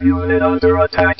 Unit under attack.